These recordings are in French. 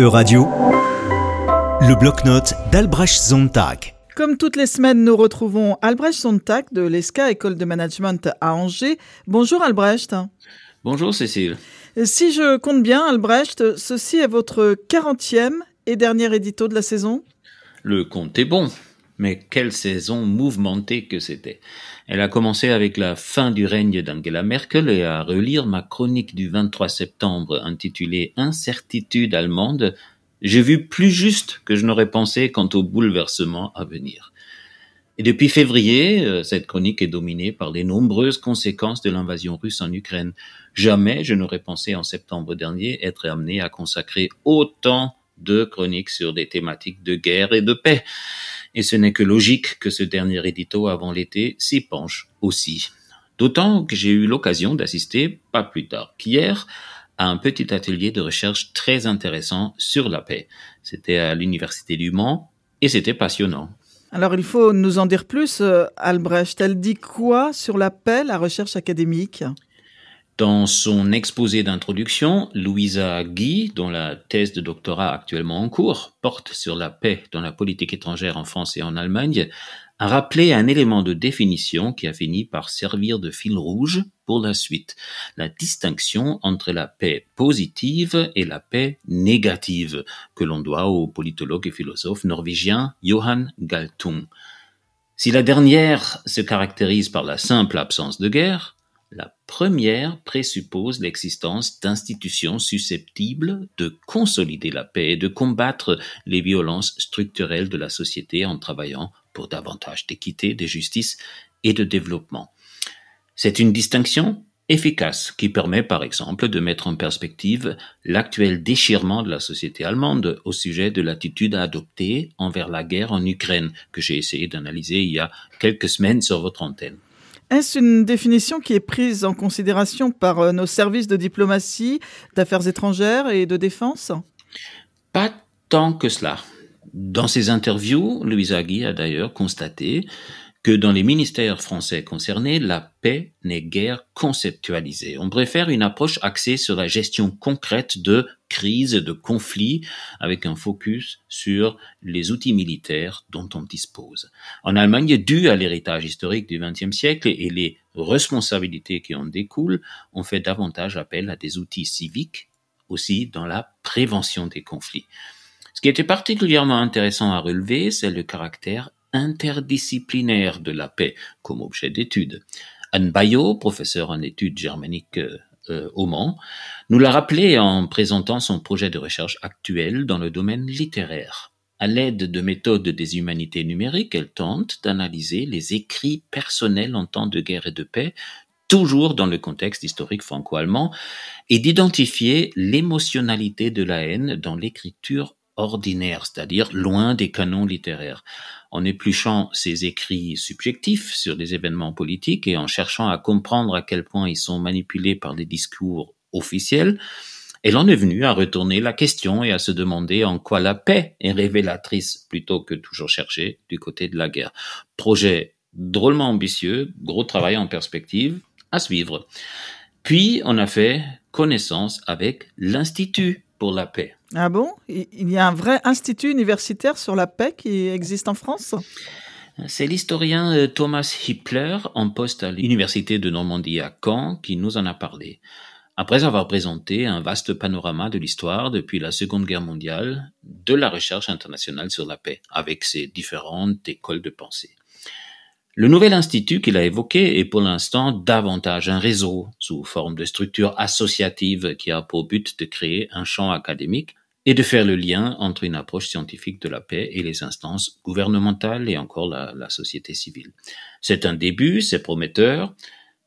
E-Radio, le bloc-notes d'Albrecht Sontag. Comme toutes les semaines, nous retrouvons Albrecht Sontag de l'ESCA, École de Management à Angers. Bonjour Albrecht. Bonjour Cécile. Si je compte bien, Albrecht, ceci est votre 40e et dernier édito de la saison? Le compte est bon, mais quelle saison mouvementée que c'était. Elle a commencé avec la fin du règne d'Angela Merkel et à relire ma chronique du 23 septembre intitulée Incertitude allemande, j'ai vu plus juste que je n'aurais pensé quant au bouleversement à venir. Et depuis février, euh, cette chronique est dominée par les nombreuses conséquences de l'invasion russe en Ukraine. Jamais je n'aurais pensé en septembre dernier être amené à consacrer autant de chroniques sur des thématiques de guerre et de paix et ce n'est que logique que ce dernier édito avant l'été s'y penche aussi. D'autant que j'ai eu l'occasion d'assister, pas plus tard qu'hier, à un petit atelier de recherche très intéressant sur la paix. C'était à l'Université du Mans et c'était passionnant. Alors il faut nous en dire plus, euh, Albrecht. Elle dit quoi sur la paix, la recherche académique? Dans son exposé d'introduction, Louisa Guy, dont la thèse de doctorat actuellement en cours porte sur la paix dans la politique étrangère en France et en Allemagne, a rappelé un élément de définition qui a fini par servir de fil rouge pour la suite, la distinction entre la paix positive et la paix négative, que l'on doit au politologue et philosophe norvégien Johan Galtung. Si la dernière se caractérise par la simple absence de guerre, la première présuppose l'existence d'institutions susceptibles de consolider la paix et de combattre les violences structurelles de la société en travaillant pour davantage d'équité, de justice et de développement. C'est une distinction efficace qui permet par exemple de mettre en perspective l'actuel déchirement de la société allemande au sujet de l'attitude à adopter envers la guerre en Ukraine que j'ai essayé d'analyser il y a quelques semaines sur votre antenne. Est-ce une définition qui est prise en considération par euh, nos services de diplomatie, d'affaires étrangères et de défense? Pas tant que cela. Dans ses interviews, Louise Agui a d'ailleurs constaté que dans les ministères français concernés, la paix n'est guère conceptualisée. On préfère une approche axée sur la gestion concrète de crises, de conflits, avec un focus sur les outils militaires dont on dispose. En Allemagne, dû à l'héritage historique du XXe siècle et les responsabilités qui en découlent, on fait davantage appel à des outils civiques, aussi dans la prévention des conflits. Ce qui était particulièrement intéressant à relever, c'est le caractère interdisciplinaire de la paix comme objet d'étude. Anne Bayot, professeur en études germaniques euh, au Mans, nous l'a rappelé en présentant son projet de recherche actuel dans le domaine littéraire. À l'aide de méthodes des humanités numériques, elle tente d'analyser les écrits personnels en temps de guerre et de paix, toujours dans le contexte historique franco-allemand, et d'identifier l'émotionnalité de la haine dans l'écriture ordinaire, c'est-à-dire loin des canons littéraires. En épluchant ses écrits subjectifs sur des événements politiques et en cherchant à comprendre à quel point ils sont manipulés par des discours officiels, elle en est venue à retourner la question et à se demander en quoi la paix est révélatrice plutôt que toujours chercher du côté de la guerre. Projet drôlement ambitieux, gros travail en perspective, à suivre. Puis on a fait connaissance avec l'Institut pour la paix. Ah bon? Il y a un vrai institut universitaire sur la paix qui existe en France? C'est l'historien euh, Thomas Hippler, en poste à l'Université de Normandie à Caen, qui nous en a parlé. Après avoir présenté un vaste panorama de l'histoire depuis la Seconde Guerre mondiale, de la recherche internationale sur la paix, avec ses différentes écoles de pensée. Le nouvel institut qu'il a évoqué est pour l'instant davantage un réseau sous forme de structure associative qui a pour but de créer un champ académique et de faire le lien entre une approche scientifique de la paix et les instances gouvernementales et encore la, société civile. C'est un début, c'est prometteur,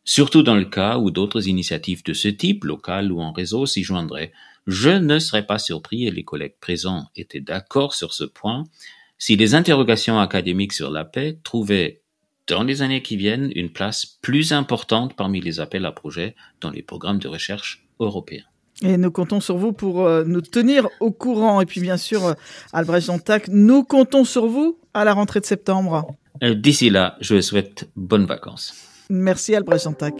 surtout dans le cas où d'autres initiatives de ce type, locales ou en réseau, s'y joindraient. Je ne serais pas surpris, et les collègues présents étaient d'accord sur ce point, si les interrogations académiques sur la paix trouvaient dans les années qui viennent une place plus importante parmi les appels à projets dans les programmes de recherche européens. Et nous comptons sur vous pour euh, nous tenir au courant. Et puis bien sûr, euh, Albrecht Jantac, nous comptons sur vous à la rentrée de septembre. Euh, d'ici là, je vous souhaite bonnes vacances. Merci Albrecht Jantac.